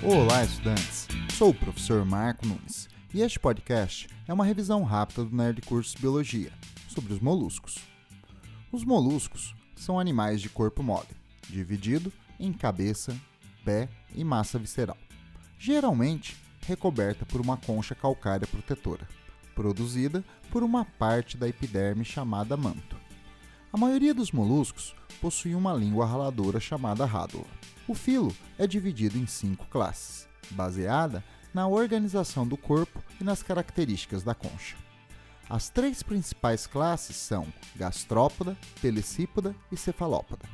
Olá, estudantes! Sou o professor Marco Nunes e este podcast é uma revisão rápida do Nerd Curso Biologia sobre os moluscos. Os moluscos são animais de corpo mole, dividido em cabeça, pé e massa visceral, geralmente recoberta por uma concha calcária protetora, produzida por uma parte da epiderme chamada manto. A maioria dos moluscos possui uma língua raladora chamada rádula. O filo é dividido em cinco classes, baseada na organização do corpo e nas características da concha. As três principais classes são gastrópoda, pelicípoda e cefalópoda.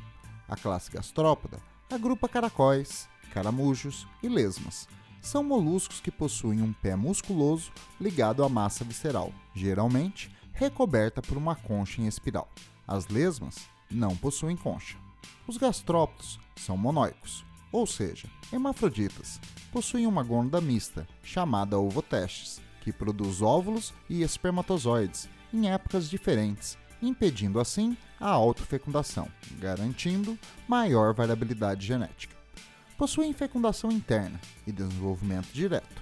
A classe gastrópoda agrupa caracóis, caramujos e lesmas. São moluscos que possuem um pé musculoso ligado à massa visceral, geralmente recoberta por uma concha em espiral. As lesmas não possuem concha. Os gastrópodos são monóicos, ou seja, hermafroditas. Possuem uma gônada mista, chamada ovotestes, que produz óvulos e espermatozoides em épocas diferentes, impedindo assim a autofecundação, garantindo maior variabilidade genética. Possuem fecundação interna e desenvolvimento direto.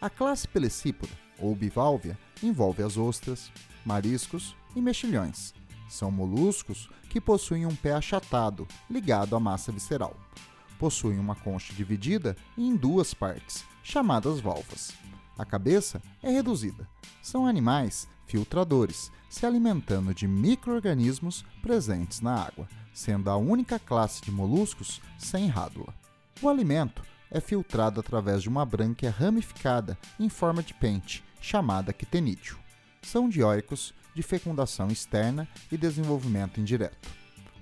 A classe pelecípoda, ou biválvia, envolve as ostras, mariscos e mexilhões, são moluscos que possuem um pé achatado, ligado à massa visceral. Possuem uma concha dividida em duas partes, chamadas valvas. A cabeça é reduzida. São animais filtradores, se alimentando de micro-organismos presentes na água, sendo a única classe de moluscos sem rádula. O alimento é filtrado através de uma brânquia ramificada em forma de pente, chamada quitenídeo. São dioicos de fecundação externa e desenvolvimento indireto.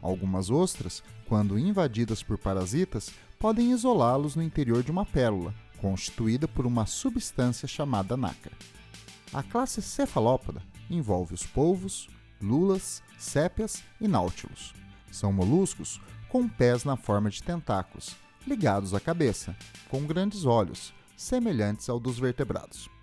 Algumas ostras, quando invadidas por parasitas, podem isolá-los no interior de uma pérola, constituída por uma substância chamada nácar. A classe cefalópoda envolve os polvos, lulas, sépias e náutilos. São moluscos com pés na forma de tentáculos, ligados à cabeça, com grandes olhos, semelhantes ao dos vertebrados.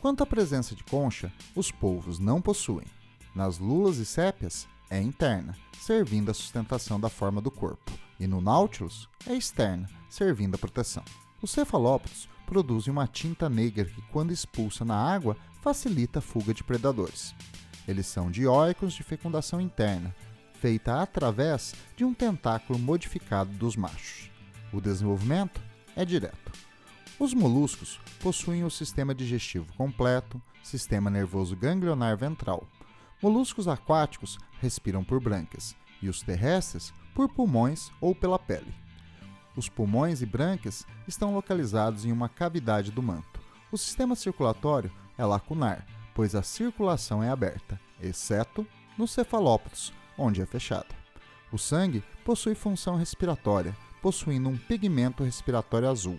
Quanto à presença de concha, os polvos não possuem. Nas lulas e sépias, é interna, servindo à sustentação da forma do corpo, e no Nautilus é externa, servindo à proteção. Os cefalópodos produzem uma tinta negra que, quando expulsa na água, facilita a fuga de predadores. Eles são dioicos de fecundação interna, feita através de um tentáculo modificado dos machos. O desenvolvimento é direto. Os moluscos possuem o sistema digestivo completo, sistema nervoso ganglionar ventral. Moluscos aquáticos respiram por brânquias e os terrestres por pulmões ou pela pele. Os pulmões e brânquias estão localizados em uma cavidade do manto. O sistema circulatório é lacunar, pois a circulação é aberta, exceto nos cefalópodos, onde é fechada. O sangue possui função respiratória, possuindo um pigmento respiratório azul